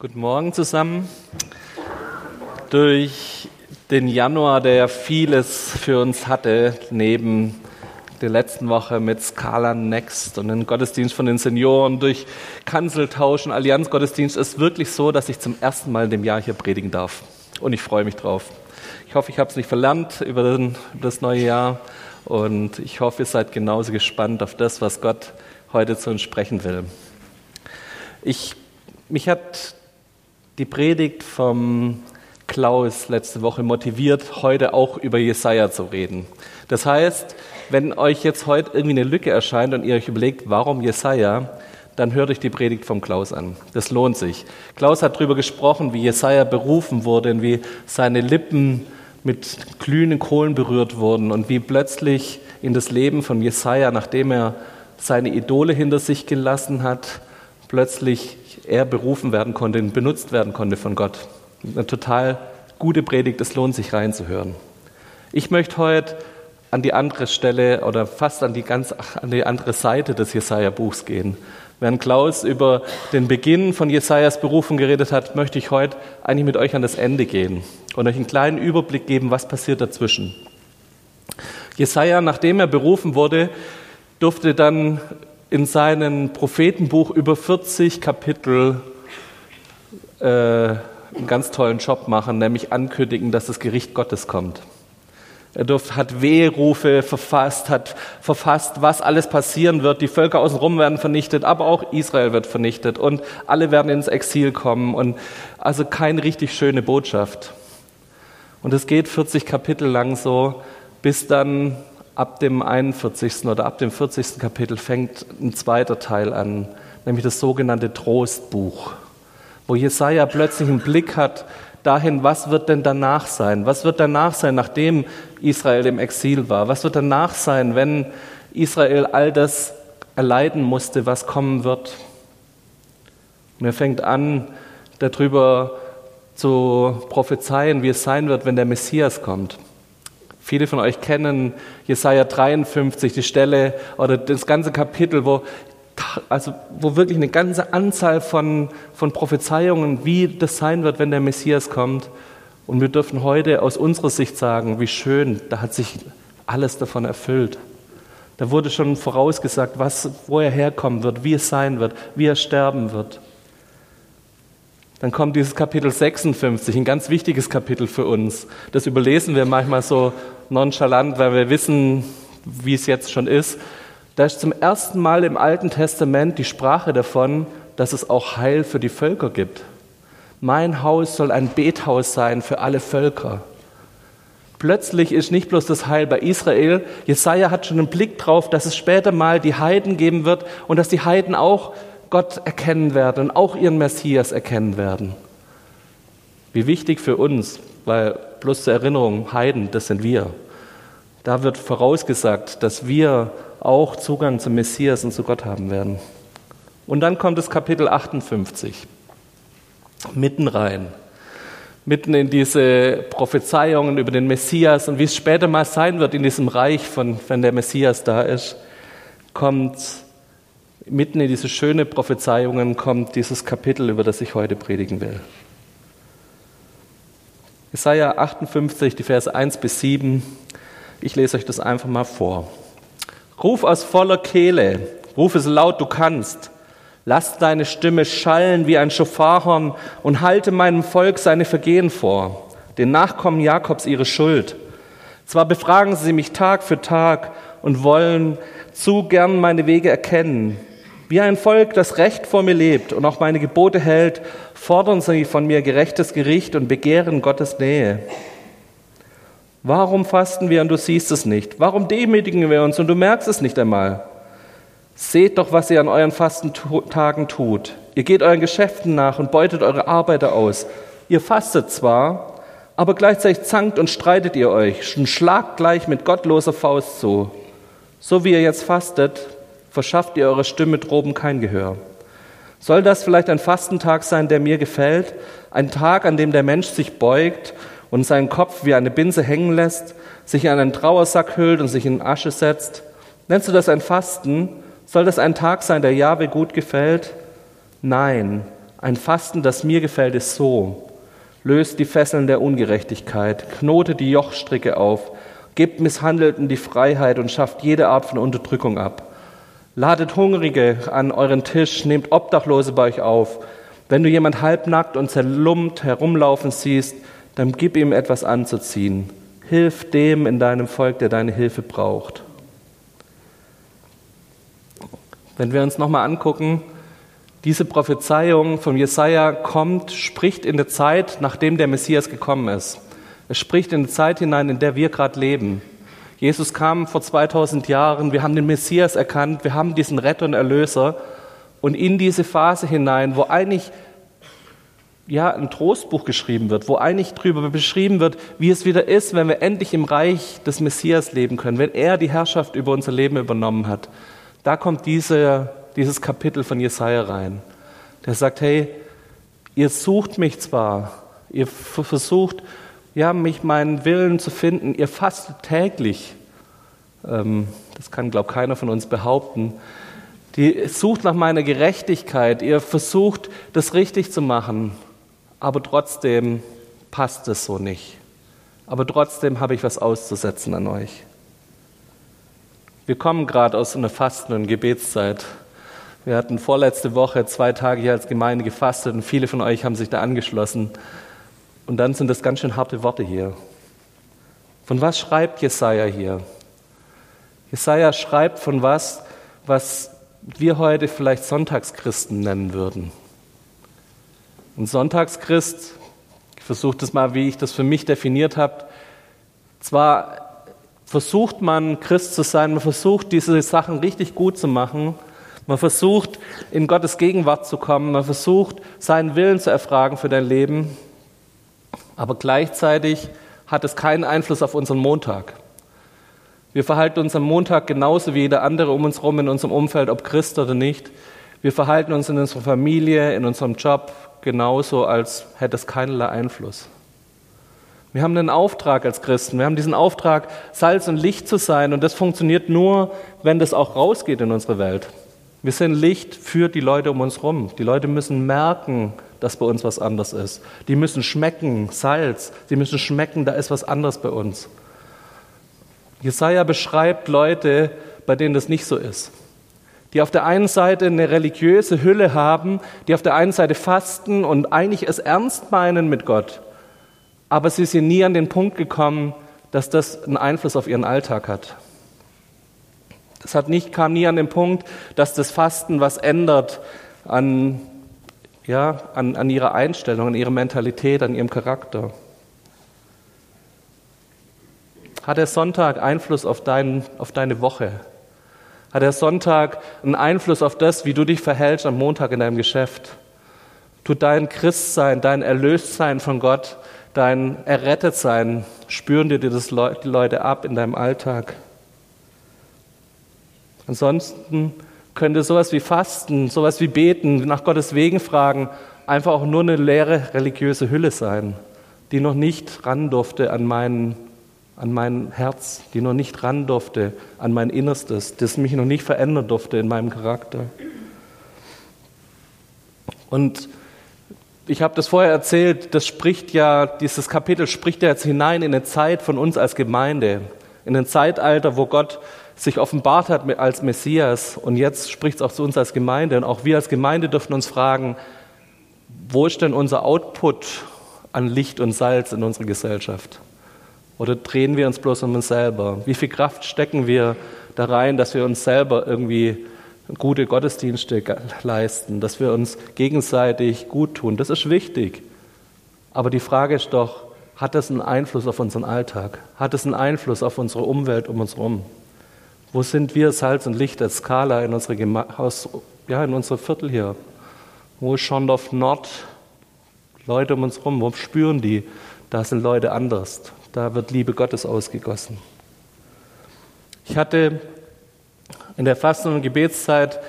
Guten Morgen zusammen. Durch den Januar, der vieles für uns hatte, neben der letzten Woche mit Scala Next und den Gottesdienst von den Senioren, durch Kanzeltausch und Allianzgottesdienst, ist wirklich so, dass ich zum ersten Mal in dem Jahr hier predigen darf. Und ich freue mich drauf. Ich hoffe, ich habe es nicht verlernt über, über das neue Jahr. Und ich hoffe, ihr seid genauso gespannt auf das, was Gott heute zu uns sprechen will. Ich, mich hat die Predigt vom Klaus letzte Woche motiviert, heute auch über Jesaja zu reden. Das heißt, wenn euch jetzt heute irgendwie eine Lücke erscheint und ihr euch überlegt, warum Jesaja, dann hört euch die Predigt vom Klaus an. Das lohnt sich. Klaus hat darüber gesprochen, wie Jesaja berufen wurde und wie seine Lippen mit glühenden Kohlen berührt wurden und wie plötzlich in das Leben von Jesaja, nachdem er seine Idole hinter sich gelassen hat, plötzlich er berufen werden konnte, benutzt werden konnte von Gott. Eine total gute Predigt, es lohnt sich reinzuhören. Ich möchte heute an die andere Stelle oder fast an die ganz an die andere Seite des Jesaja-Buchs gehen. Während Klaus über den Beginn von Jesajas Berufung geredet hat, möchte ich heute eigentlich mit euch an das Ende gehen und euch einen kleinen Überblick geben, was passiert dazwischen. Jesaja, nachdem er berufen wurde, durfte dann in seinem Prophetenbuch über 40 Kapitel äh, einen ganz tollen Job machen, nämlich ankündigen, dass das Gericht Gottes kommt. Er durft, hat Wehrufe verfasst, hat verfasst, was alles passieren wird. Die Völker außenrum werden vernichtet, aber auch Israel wird vernichtet und alle werden ins Exil kommen. Und also keine richtig schöne Botschaft. Und es geht 40 Kapitel lang so, bis dann ab dem 41. oder ab dem 40. Kapitel fängt ein zweiter Teil an, nämlich das sogenannte Trostbuch, wo Jesaja plötzlich einen Blick hat dahin, was wird denn danach sein? Was wird danach sein, nachdem Israel im Exil war? Was wird danach sein, wenn Israel all das erleiden musste, was kommen wird? Und er fängt an, darüber zu prophezeien, wie es sein wird, wenn der Messias kommt. Viele von euch kennen Jesaja 53, die Stelle oder das ganze Kapitel, wo, also, wo wirklich eine ganze Anzahl von, von Prophezeiungen, wie das sein wird, wenn der Messias kommt. Und wir dürfen heute aus unserer Sicht sagen, wie schön, da hat sich alles davon erfüllt. Da wurde schon vorausgesagt, was, wo er herkommen wird, wie es sein wird, wie er sterben wird. Dann kommt dieses Kapitel 56, ein ganz wichtiges Kapitel für uns. Das überlesen wir manchmal so nonchalant, weil wir wissen, wie es jetzt schon ist. Da ist zum ersten Mal im Alten Testament die Sprache davon, dass es auch Heil für die Völker gibt. Mein Haus soll ein Bethaus sein für alle Völker. Plötzlich ist nicht bloß das Heil bei Israel, Jesaja hat schon einen Blick drauf, dass es später mal die Heiden geben wird und dass die Heiden auch Gott erkennen werden und auch ihren Messias erkennen werden. Wie wichtig für uns, weil bloß zur Erinnerung, Heiden, das sind wir. Da wird vorausgesagt, dass wir auch Zugang zum Messias und zu Gott haben werden. Und dann kommt das Kapitel 58, mitten rein, mitten in diese Prophezeiungen über den Messias und wie es später mal sein wird in diesem Reich, von, wenn der Messias da ist, kommt mitten in diese schöne Prophezeiungen kommt dieses Kapitel, über das ich heute predigen will. Jesaja 58, die Verse 1 bis 7. Ich lese euch das einfach mal vor. Ruf aus voller Kehle, ruf es laut, du kannst. Lass deine Stimme schallen wie ein Schofarhorn und halte meinem Volk seine Vergehen vor, den Nachkommen Jakobs ihre Schuld. Zwar befragen sie mich Tag für Tag und wollen zu gern meine Wege erkennen. Wie ein Volk, das Recht vor mir lebt und auch meine Gebote hält, fordern sie von mir gerechtes Gericht und begehren Gottes Nähe. Warum fasten wir und du siehst es nicht? Warum demütigen wir uns und du merkst es nicht einmal? Seht doch, was ihr an euren Fastentagen tut. Ihr geht euren Geschäften nach und beutet eure Arbeiter aus. Ihr fastet zwar, aber gleichzeitig zankt und streitet ihr euch und schlagt gleich mit gottloser Faust zu. So wie ihr jetzt fastet, verschafft ihr eurer Stimme droben kein Gehör. Soll das vielleicht ein Fastentag sein, der mir gefällt? Ein Tag, an dem der Mensch sich beugt und seinen Kopf wie eine Binse hängen lässt, sich in einen Trauersack hüllt und sich in Asche setzt? Nennst du das ein Fasten? Soll das ein Tag sein, der Jahwe gut gefällt? Nein, Ein Fasten, das mir gefällt, ist so. Löst die Fesseln der Ungerechtigkeit, knotet die Jochstricke auf, gebt Misshandelten die Freiheit und schafft jede Art von Unterdrückung ab. Ladet Hungrige an euren Tisch, nehmt Obdachlose bei euch auf. Wenn du jemand halbnackt und zerlumpt herumlaufen siehst, dann gib ihm etwas anzuziehen. Hilf dem in deinem Volk, der deine Hilfe braucht. Wenn wir uns nochmal angucken, diese Prophezeiung von Jesaja kommt, spricht in der Zeit, nachdem der Messias gekommen ist. Es spricht in die Zeit hinein, in der wir gerade leben. Jesus kam vor 2000 Jahren, wir haben den Messias erkannt, wir haben diesen Retter und Erlöser. Und in diese Phase hinein, wo eigentlich ja, ein Trostbuch geschrieben wird, wo eigentlich darüber beschrieben wird, wie es wieder ist, wenn wir endlich im Reich des Messias leben können, wenn er die Herrschaft über unser Leben übernommen hat. Da kommt diese, dieses Kapitel von Jesaja rein. Der sagt, hey, ihr sucht mich zwar, ihr versucht, ja, mich meinen Willen zu finden, ihr fastet täglich. Ähm, das kann, glaube ich, keiner von uns behaupten. Die sucht nach meiner Gerechtigkeit, ihr versucht, das richtig zu machen, aber trotzdem passt es so nicht. Aber trotzdem habe ich was auszusetzen an euch. Wir kommen gerade aus einer Fasten- und Gebetszeit. Wir hatten vorletzte Woche zwei Tage hier als Gemeinde gefastet und viele von euch haben sich da angeschlossen. Und dann sind das ganz schön harte Worte hier. Von was schreibt Jesaja hier? Jesaja schreibt von was, was wir heute vielleicht Sonntagschristen nennen würden. Ein Sonntagschrist, ich versuche das mal, wie ich das für mich definiert habe, zwar versucht man, Christ zu sein, man versucht, diese Sachen richtig gut zu machen, man versucht, in Gottes Gegenwart zu kommen, man versucht, seinen Willen zu erfragen für dein Leben, aber gleichzeitig hat es keinen Einfluss auf unseren Montag. Wir verhalten uns am Montag genauso wie jeder andere um uns herum in unserem Umfeld, ob Christ oder nicht. Wir verhalten uns in unserer Familie, in unserem Job genauso, als hätte es keinerlei Einfluss. Wir haben einen Auftrag als Christen. Wir haben diesen Auftrag, Salz und Licht zu sein. Und das funktioniert nur, wenn das auch rausgeht in unsere Welt. Wir sind Licht für die Leute um uns herum. Die Leute müssen merken, dass bei uns was anders ist. Die müssen schmecken, Salz. Die müssen schmecken, da ist was anderes bei uns. Jesaja beschreibt Leute, bei denen das nicht so ist. Die auf der einen Seite eine religiöse Hülle haben, die auf der einen Seite fasten und eigentlich es ernst meinen mit Gott aber sie sind nie an den Punkt gekommen, dass das einen Einfluss auf ihren Alltag hat. Das hat nicht, kam nie an den Punkt, dass das Fasten was ändert an, ja, an, an ihrer Einstellung, an ihrer Mentalität, an ihrem Charakter. Hat der Sonntag Einfluss auf, dein, auf deine Woche? Hat der Sonntag einen Einfluss auf das, wie du dich verhältst am Montag in deinem Geschäft? Tut dein Christsein, dein Erlöstsein von Gott dein Errettetsein, spüren dir das die Leute ab in deinem Alltag. Ansonsten könnte sowas wie Fasten, sowas wie Beten, nach Gottes Wegen fragen, einfach auch nur eine leere religiöse Hülle sein, die noch nicht ran durfte an mein, an mein Herz, die noch nicht ran durfte an mein Innerstes, das mich noch nicht verändern durfte in meinem Charakter. Und ich habe das vorher erzählt, das spricht ja, dieses Kapitel spricht ja jetzt hinein in eine Zeit von uns als Gemeinde, in ein Zeitalter, wo Gott sich offenbart hat als Messias. Und jetzt spricht es auch zu uns als Gemeinde. Und auch wir als Gemeinde dürfen uns fragen, wo ist denn unser Output an Licht und Salz in unserer Gesellschaft? Oder drehen wir uns bloß um uns selber? Wie viel Kraft stecken wir da rein, dass wir uns selber irgendwie gute Gottesdienste leisten, dass wir uns gegenseitig gut tun. Das ist wichtig. Aber die Frage ist doch, hat das einen Einfluss auf unseren Alltag? Hat es einen Einfluss auf unsere Umwelt um uns herum? Wo sind wir Salz und Licht als Skala in unserer Haus, ja, in unserem Viertel hier? Wo ist Schondorf Nord? Leute um uns herum, wo spüren die? Da sind Leute anders. Da wird Liebe Gottes ausgegossen. Ich hatte in der Fasten- und Gebetszeit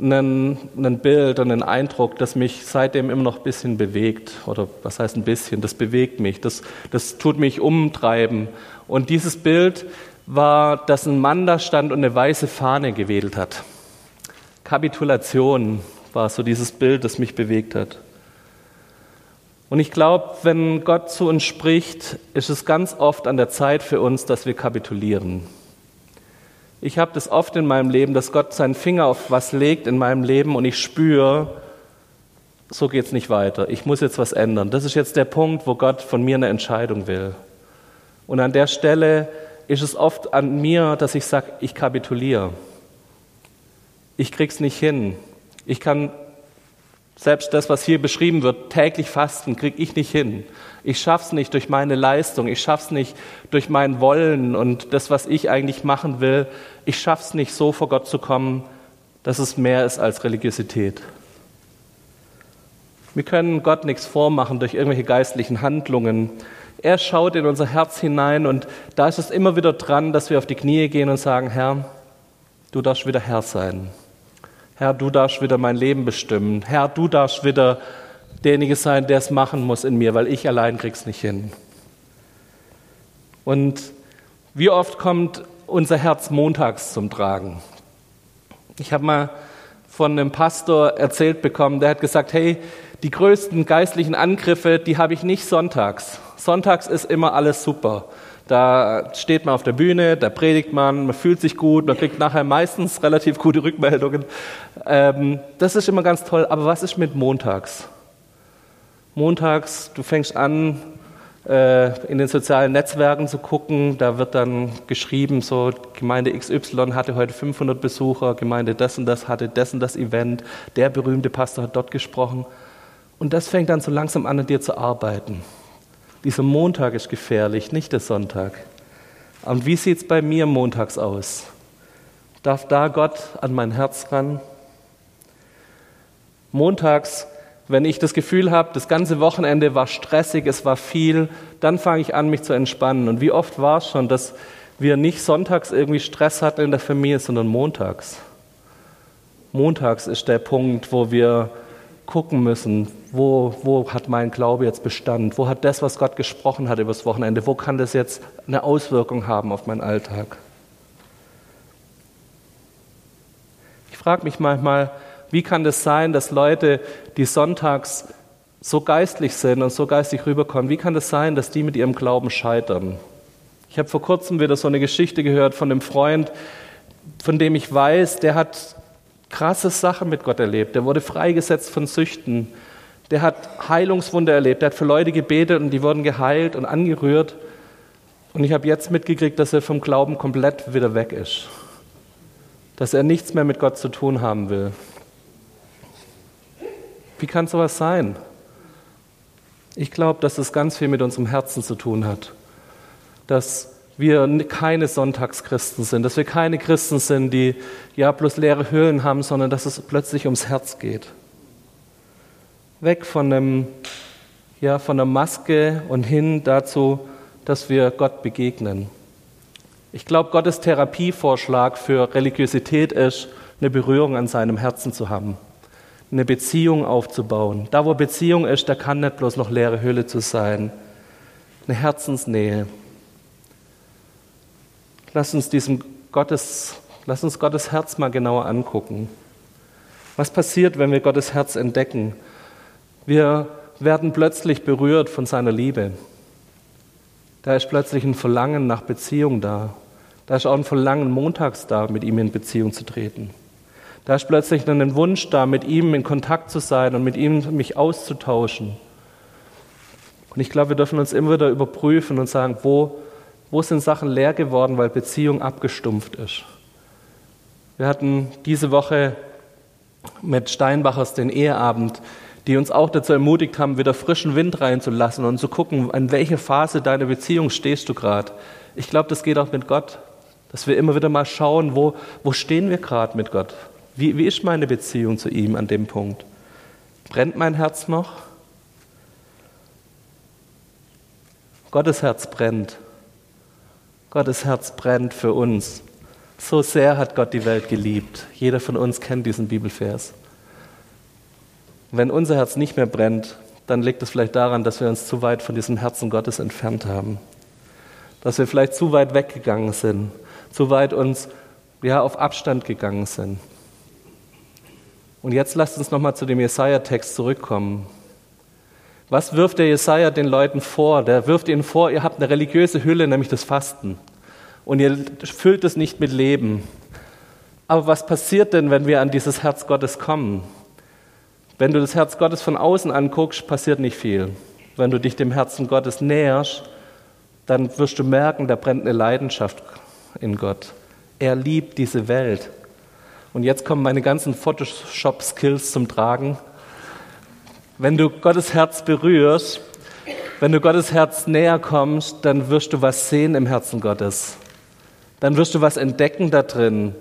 ein, ein Bild und einen Eindruck, das mich seitdem immer noch ein bisschen bewegt. Oder was heißt ein bisschen? Das bewegt mich. Das, das tut mich umtreiben. Und dieses Bild war, dass ein Mann da stand und eine weiße Fahne gewedelt hat. Kapitulation. war so dieses Bild, das mich bewegt hat. Und ich glaube, wenn Gott zu uns spricht, ist es ganz oft an der Zeit für uns, dass wir kapitulieren. Ich habe das oft in meinem Leben, dass Gott seinen Finger auf was legt in meinem Leben und ich spüre, so geht es nicht weiter. Ich muss jetzt was ändern. Das ist jetzt der Punkt, wo Gott von mir eine Entscheidung will. Und an der Stelle ist es oft an mir, dass ich sage, ich kapituliere. Ich krieg's nicht hin. Ich kann selbst das, was hier beschrieben wird, täglich fasten, kriege ich nicht hin. Ich schaff's nicht durch meine Leistung, ich schaff's nicht durch mein Wollen und das, was ich eigentlich machen will. Ich schaff's nicht so vor Gott zu kommen, dass es mehr ist als Religiosität. Wir können Gott nichts vormachen durch irgendwelche geistlichen Handlungen. Er schaut in unser Herz hinein und da ist es immer wieder dran, dass wir auf die Knie gehen und sagen, Herr, du darfst wieder Herr sein. Herr, du darfst wieder mein Leben bestimmen. Herr, du darfst wieder derjenige sein, der es machen muss in mir, weil ich allein krieg's nicht hin. Und wie oft kommt unser Herz montags zum Tragen? Ich habe mal von einem Pastor erzählt bekommen, der hat gesagt, hey, die größten geistlichen Angriffe, die habe ich nicht sonntags. Sonntags ist immer alles super. Da steht man auf der Bühne, da predigt man, man fühlt sich gut, man kriegt nachher meistens relativ gute Rückmeldungen. Ähm, das ist immer ganz toll. Aber was ist mit montags? Montags, du fängst an, äh, in den sozialen Netzwerken zu gucken. Da wird dann geschrieben, so Gemeinde XY hatte heute 500 Besucher, Gemeinde das und das hatte das und das Event, der berühmte Pastor hat dort gesprochen. Und das fängt dann so langsam an, an dir zu arbeiten. Dieser Montag ist gefährlich, nicht der Sonntag. Und wie sieht es bei mir montags aus? Darf da Gott an mein Herz ran? Montags, wenn ich das Gefühl habe, das ganze Wochenende war stressig, es war viel, dann fange ich an, mich zu entspannen. Und wie oft war es schon, dass wir nicht sonntags irgendwie Stress hatten in der Familie, sondern montags. Montags ist der Punkt, wo wir gucken müssen, wo, wo hat mein Glaube jetzt Bestand, wo hat das, was Gott gesprochen hat übers Wochenende, wo kann das jetzt eine Auswirkung haben auf meinen Alltag. Ich frage mich manchmal, wie kann das sein, dass Leute, die sonntags so geistlich sind und so geistig rüberkommen, wie kann das sein, dass die mit ihrem Glauben scheitern? Ich habe vor kurzem wieder so eine Geschichte gehört von einem Freund, von dem ich weiß, der hat krasse Sachen mit Gott erlebt. Der wurde freigesetzt von Süchten. Der hat Heilungswunder erlebt. Der hat für Leute gebetet und die wurden geheilt und angerührt. Und ich habe jetzt mitgekriegt, dass er vom Glauben komplett wieder weg ist. Dass er nichts mehr mit Gott zu tun haben will. Wie kann sowas sein? Ich glaube, dass es ganz viel mit unserem Herzen zu tun hat. Dass wir keine Sonntagschristen sind, dass wir keine Christen sind, die ja bloß leere Höhlen haben, sondern dass es plötzlich ums Herz geht. Weg von, einem, ja, von der Maske und hin dazu, dass wir Gott begegnen. Ich glaube, Gottes Therapievorschlag für Religiosität ist, eine Berührung an seinem Herzen zu haben, eine Beziehung aufzubauen. Da, wo Beziehung ist, da kann nicht bloß noch leere Hülle zu sein, eine Herzensnähe. Lass uns diesem Gottes, lass uns Gottes Herz mal genauer angucken. Was passiert, wenn wir Gottes Herz entdecken? Wir werden plötzlich berührt von seiner Liebe. Da ist plötzlich ein Verlangen nach Beziehung da. Da ist auch ein Verlangen, montags da, mit ihm in Beziehung zu treten. Da ist plötzlich dann ein Wunsch da, mit ihm in Kontakt zu sein und mit ihm mich auszutauschen. Und ich glaube, wir dürfen uns immer wieder überprüfen und sagen, wo wo sind Sachen leer geworden, weil Beziehung abgestumpft ist? Wir hatten diese Woche mit Steinbachers den Eheabend, die uns auch dazu ermutigt haben, wieder frischen Wind reinzulassen und zu gucken, an welche Phase deiner Beziehung stehst du gerade. Ich glaube, das geht auch mit Gott, dass wir immer wieder mal schauen, wo, wo stehen wir gerade mit Gott? Wie, wie ist meine Beziehung zu ihm an dem Punkt? Brennt mein Herz noch? Gottes Herz brennt. Gottes Herz brennt für uns. So sehr hat Gott die Welt geliebt. Jeder von uns kennt diesen Bibelvers. Wenn unser Herz nicht mehr brennt, dann liegt es vielleicht daran, dass wir uns zu weit von diesem Herzen Gottes entfernt haben. Dass wir vielleicht zu weit weggegangen sind, zu weit uns ja, auf Abstand gegangen sind. Und jetzt lasst uns nochmal zu dem Jesaja-Text zurückkommen. Was wirft der Jesaja den Leuten vor? Der wirft ihnen vor, ihr habt eine religiöse Hülle, nämlich das Fasten. Und ihr füllt es nicht mit Leben. Aber was passiert denn, wenn wir an dieses Herz Gottes kommen? Wenn du das Herz Gottes von außen anguckst, passiert nicht viel. Wenn du dich dem Herzen Gottes näherst, dann wirst du merken, da brennt eine Leidenschaft in Gott. Er liebt diese Welt. Und jetzt kommen meine ganzen Photoshop-Skills zum Tragen. Wenn du Gottes Herz berührst, wenn du Gottes Herz näher kommst, dann wirst du was sehen im Herzen Gottes. Dann wirst du was entdecken da drin.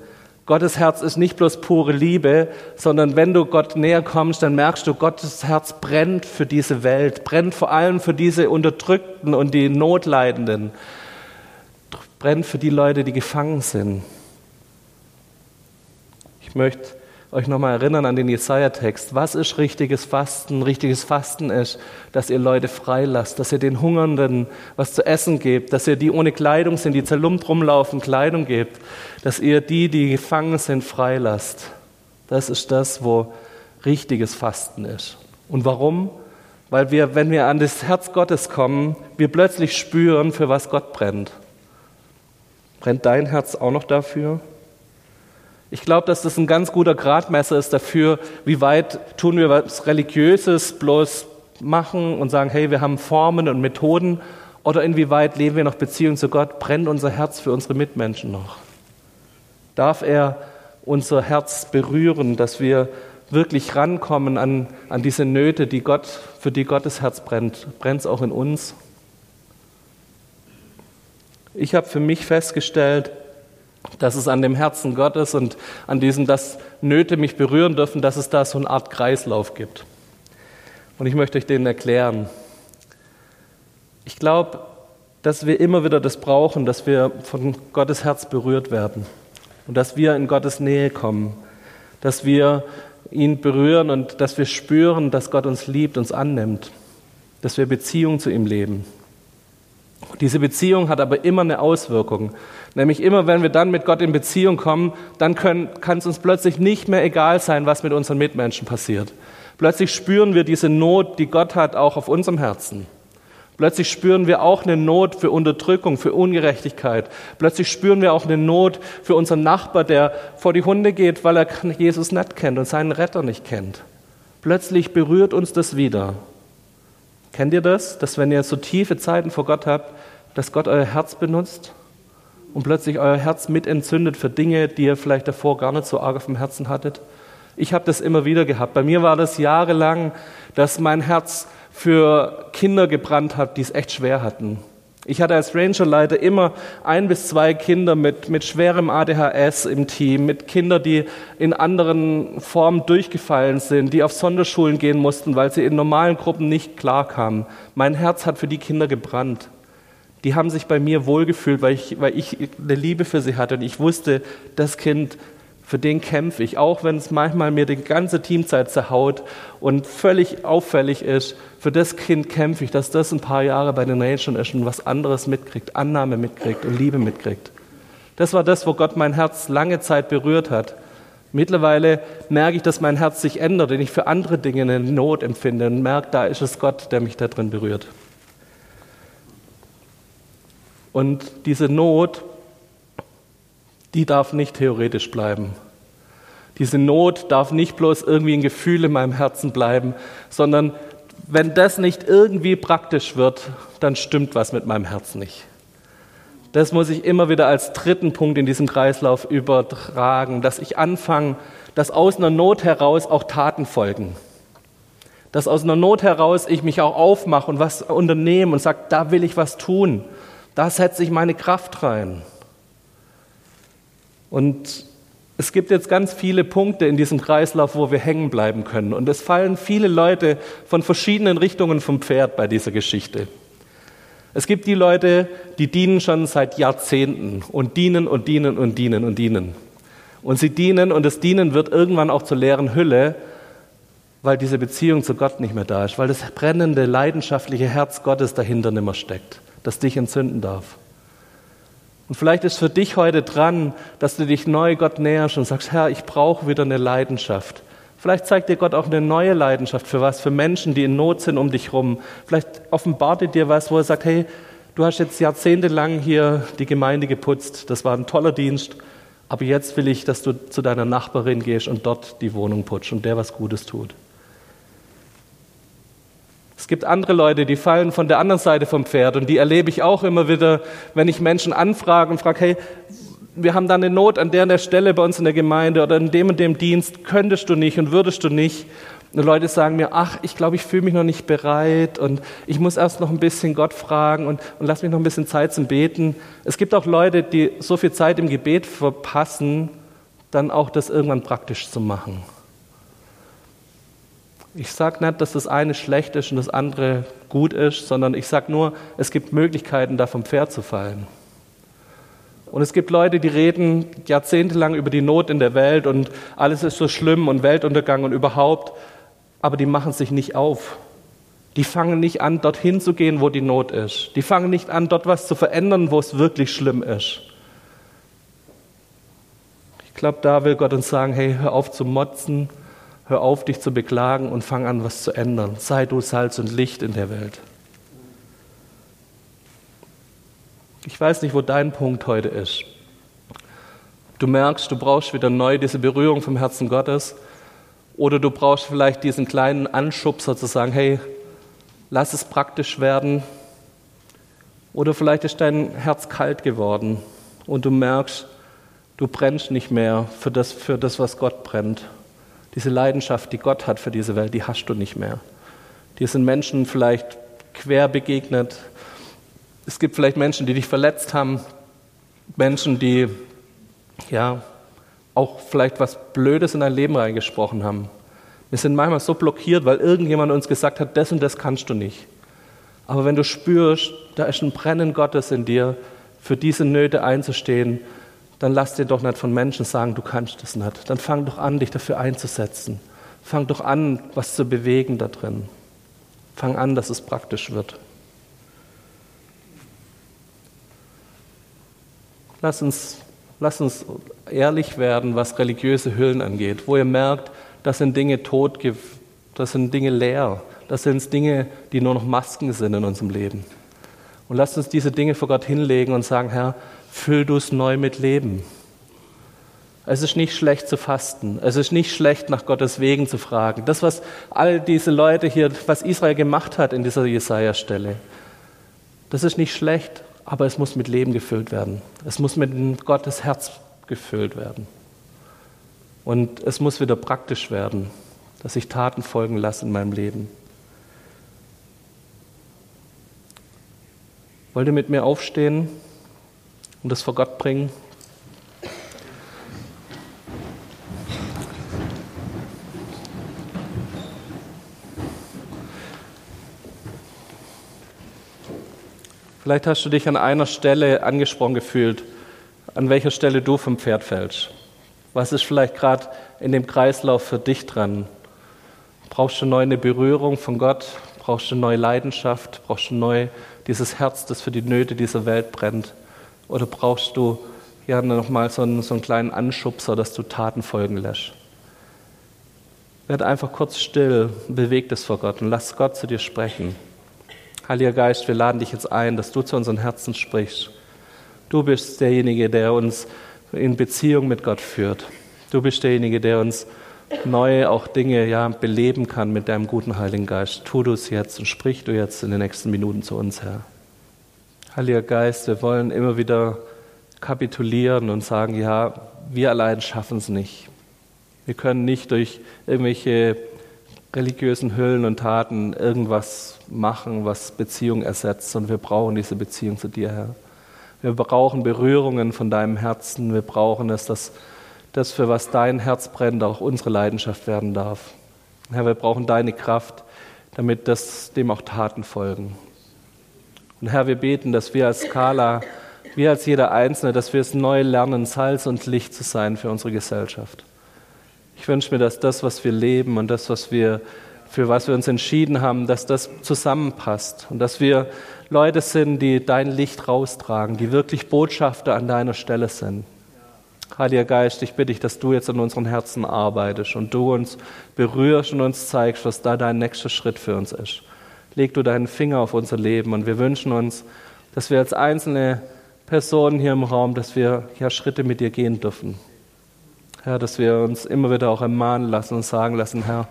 Gottes Herz ist nicht bloß pure Liebe, sondern wenn du Gott näher kommst, dann merkst du, Gottes Herz brennt für diese Welt, brennt vor allem für diese Unterdrückten und die Notleidenden, brennt für die Leute, die gefangen sind. Ich möchte euch nochmal erinnern an den Jesaja-Text. Was ist richtiges Fasten? Richtiges Fasten ist, dass ihr Leute freilasst, dass ihr den Hungernden was zu essen gebt, dass ihr die ohne Kleidung sind, die zerlumpt rumlaufen, Kleidung gebt, dass ihr die, die gefangen sind, freilasst. Das ist das, wo richtiges Fasten ist. Und warum? Weil wir, wenn wir an das Herz Gottes kommen, wir plötzlich spüren, für was Gott brennt. Brennt dein Herz auch noch dafür? Ich glaube, dass das ein ganz guter Gradmesser ist dafür, wie weit tun wir was Religiöses bloß machen und sagen, hey, wir haben Formen und Methoden oder inwieweit leben wir noch Beziehung zu Gott, brennt unser Herz für unsere Mitmenschen noch. Darf er unser Herz berühren, dass wir wirklich rankommen an, an diese Nöte, die Gott, für die Gottes Herz brennt. Brennt es auch in uns? Ich habe für mich festgestellt, dass es an dem Herzen Gottes und an diesem, dass Nöte mich berühren dürfen, dass es da so eine Art Kreislauf gibt. Und ich möchte euch den erklären. Ich glaube, dass wir immer wieder das brauchen, dass wir von Gottes Herz berührt werden und dass wir in Gottes Nähe kommen, dass wir ihn berühren und dass wir spüren, dass Gott uns liebt, uns annimmt, dass wir Beziehung zu ihm leben. Diese Beziehung hat aber immer eine Auswirkung. Nämlich immer, wenn wir dann mit Gott in Beziehung kommen, dann kann es uns plötzlich nicht mehr egal sein, was mit unseren Mitmenschen passiert. Plötzlich spüren wir diese Not, die Gott hat, auch auf unserem Herzen. Plötzlich spüren wir auch eine Not für Unterdrückung, für Ungerechtigkeit. Plötzlich spüren wir auch eine Not für unseren Nachbar, der vor die Hunde geht, weil er Jesus nicht kennt und seinen Retter nicht kennt. Plötzlich berührt uns das wieder. Kennt ihr das, dass wenn ihr so tiefe Zeiten vor Gott habt, dass Gott euer Herz benutzt und plötzlich euer Herz mit entzündet für Dinge, die ihr vielleicht davor gar nicht so arg auf dem Herzen hattet? Ich habe das immer wieder gehabt. Bei mir war das jahrelang, dass mein Herz für Kinder gebrannt hat, die es echt schwer hatten. Ich hatte als Rangerleiter immer ein bis zwei Kinder mit, mit schwerem ADHS im Team, mit Kindern, die in anderen Formen durchgefallen sind, die auf Sonderschulen gehen mussten, weil sie in normalen Gruppen nicht klarkamen. Mein Herz hat für die Kinder gebrannt. Die haben sich bei mir wohlgefühlt, weil ich, weil ich eine Liebe für sie hatte und ich wusste, das Kind für den kämpfe ich, auch wenn es manchmal mir die ganze Teamzeit zerhaut und völlig auffällig ist. Für das Kind kämpfe ich, dass das ein paar Jahre bei den Rangern ist und was anderes mitkriegt, Annahme mitkriegt und Liebe mitkriegt. Das war das, wo Gott mein Herz lange Zeit berührt hat. Mittlerweile merke ich, dass mein Herz sich ändert und ich für andere Dinge eine Not empfinde und merke, da ist es Gott, der mich da drin berührt. Und diese Not die darf nicht theoretisch bleiben. Diese Not darf nicht bloß irgendwie ein Gefühl in meinem Herzen bleiben, sondern wenn das nicht irgendwie praktisch wird, dann stimmt was mit meinem Herzen nicht. Das muss ich immer wieder als dritten Punkt in diesem Kreislauf übertragen, dass ich anfange, dass aus einer Not heraus auch Taten folgen. Dass aus einer Not heraus ich mich auch aufmache und was unternehme und sage, da will ich was tun. Da setze ich meine Kraft rein. Und es gibt jetzt ganz viele Punkte in diesem Kreislauf, wo wir hängen bleiben können. Und es fallen viele Leute von verschiedenen Richtungen vom Pferd bei dieser Geschichte. Es gibt die Leute, die dienen schon seit Jahrzehnten und dienen und dienen und dienen und dienen. Und sie dienen und das Dienen wird irgendwann auch zur leeren Hülle, weil diese Beziehung zu Gott nicht mehr da ist, weil das brennende, leidenschaftliche Herz Gottes dahinter nicht mehr steckt, das dich entzünden darf. Und vielleicht ist für dich heute dran, dass du dich neu Gott näherst und sagst, Herr, ich brauche wieder eine Leidenschaft, Vielleicht zeigt dir Gott auch eine neue Leidenschaft für was, für Menschen, die in Not sind um dich rum. Vielleicht offenbart er dir was, wo er sagt, hey, du hast jetzt jahrzehntelang hier die Gemeinde geputzt, das war ein toller Dienst, aber jetzt will ich, dass du zu deiner Nachbarin gehst und dort die Wohnung putzt und der was Gutes tut. Es gibt andere Leute, die fallen von der anderen Seite vom Pferd und die erlebe ich auch immer wieder, wenn ich Menschen anfrage und frage, hey, wir haben da eine Not an der und der Stelle bei uns in der Gemeinde oder in dem und dem Dienst, könntest du nicht und würdest du nicht. Und Leute sagen mir, ach, ich glaube, ich fühle mich noch nicht bereit und ich muss erst noch ein bisschen Gott fragen und, und lass mich noch ein bisschen Zeit zum Beten. Es gibt auch Leute, die so viel Zeit im Gebet verpassen, dann auch das irgendwann praktisch zu machen. Ich sage nicht, dass das eine schlecht ist und das andere gut ist, sondern ich sage nur, es gibt Möglichkeiten, da vom Pferd zu fallen. Und es gibt Leute, die reden jahrzehntelang über die Not in der Welt und alles ist so schlimm und Weltuntergang und überhaupt, aber die machen sich nicht auf. Die fangen nicht an, dorthin zu gehen, wo die Not ist. Die fangen nicht an, dort was zu verändern, wo es wirklich schlimm ist. Ich glaube, da will Gott uns sagen, hey, hör auf zu motzen, Hör auf, dich zu beklagen und fang an, was zu ändern. Sei du Salz und Licht in der Welt. Ich weiß nicht, wo dein Punkt heute ist. Du merkst, du brauchst wieder neu diese Berührung vom Herzen Gottes. Oder du brauchst vielleicht diesen kleinen Anschubser zu sagen, hey, lass es praktisch werden. Oder vielleicht ist dein Herz kalt geworden und du merkst, du brennst nicht mehr für das, für das was Gott brennt. Diese Leidenschaft, die Gott hat für diese Welt, die hast du nicht mehr. Dir sind Menschen vielleicht quer begegnet. Es gibt vielleicht Menschen, die dich verletzt haben. Menschen, die ja auch vielleicht was Blödes in dein Leben reingesprochen haben. Wir sind manchmal so blockiert, weil irgendjemand uns gesagt hat, das und das kannst du nicht. Aber wenn du spürst, da ist ein Brennen Gottes in dir, für diese Nöte einzustehen, dann lass dir doch nicht von Menschen sagen, du kannst das nicht. Dann fang doch an, dich dafür einzusetzen. Fang doch an, was zu bewegen da drin. Fang an, dass es praktisch wird. Lass uns, lass uns ehrlich werden, was religiöse Hüllen angeht, wo ihr merkt, das sind Dinge tot, das sind Dinge leer, das sind Dinge, die nur noch Masken sind in unserem Leben. Und lasst uns diese Dinge vor Gott hinlegen und sagen, Herr, füll du es neu mit Leben. Es ist nicht schlecht zu fasten. Es ist nicht schlecht, nach Gottes Wegen zu fragen. Das, was all diese Leute hier, was Israel gemacht hat in dieser Jesaja-Stelle, das ist nicht schlecht, aber es muss mit Leben gefüllt werden. Es muss mit Gottes Herz gefüllt werden. Und es muss wieder praktisch werden, dass ich Taten folgen lasse in meinem Leben. Wollt ihr mit mir aufstehen? und das vor Gott bringen. Vielleicht hast du dich an einer Stelle angesprochen gefühlt, an welcher Stelle du vom Pferd fällst. Was ist vielleicht gerade in dem Kreislauf für dich dran? Brauchst du neu eine Berührung von Gott? Brauchst du neue Leidenschaft? Brauchst du neu dieses Herz, das für die Nöte dieser Welt brennt? Oder brauchst du ja nochmal so einen, so einen kleinen Anschubser, dass du Taten folgen lässt? Werd einfach kurz still, beweg es vor Gott und lass Gott zu dir sprechen. Heiliger Geist, wir laden dich jetzt ein, dass du zu unseren Herzen sprichst. Du bist derjenige, der uns in Beziehung mit Gott führt. Du bist derjenige, der uns neu auch Dinge ja, beleben kann mit deinem guten Heiligen Geist. Tu du es jetzt und sprich du jetzt in den nächsten Minuten zu uns, Herr. Heiliger Geist, wir wollen immer wieder kapitulieren und sagen, ja, wir allein schaffen es nicht. Wir können nicht durch irgendwelche religiösen Hüllen und Taten irgendwas machen, was Beziehung ersetzt, sondern wir brauchen diese Beziehung zu dir, Herr. Wir brauchen Berührungen von deinem Herzen. Wir brauchen es, dass das, für was dein Herz brennt, auch unsere Leidenschaft werden darf. Herr, wir brauchen deine Kraft, damit das, dem auch Taten folgen. Und Herr, wir beten, dass wir als Skala, wir als jeder Einzelne, dass wir es neu lernen, Salz und Licht zu sein für unsere Gesellschaft. Ich wünsche mir, dass das, was wir leben und das, was wir, für was wir uns entschieden haben, dass das zusammenpasst und dass wir Leute sind, die dein Licht raustragen, die wirklich Botschafter an deiner Stelle sind. Heiliger Geist, ich bitte dich, dass du jetzt in unseren Herzen arbeitest und du uns berührst und uns zeigst, was da dein nächster Schritt für uns ist. Leg du deinen Finger auf unser Leben und wir wünschen uns, dass wir als einzelne Personen hier im Raum, dass wir ja Schritte mit dir gehen dürfen. Herr, dass wir uns immer wieder auch ermahnen lassen und sagen lassen, Herr,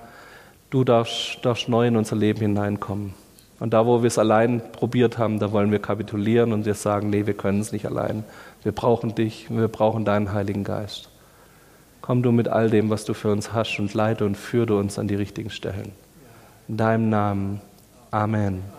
du darfst, darfst neu in unser Leben hineinkommen. Und da, wo wir es allein probiert haben, da wollen wir kapitulieren und wir sagen, nee, wir können es nicht allein. Wir brauchen dich, wir brauchen deinen Heiligen Geist. Komm du mit all dem, was du für uns hast und leite und führe uns an die richtigen Stellen. In deinem Namen. Amen.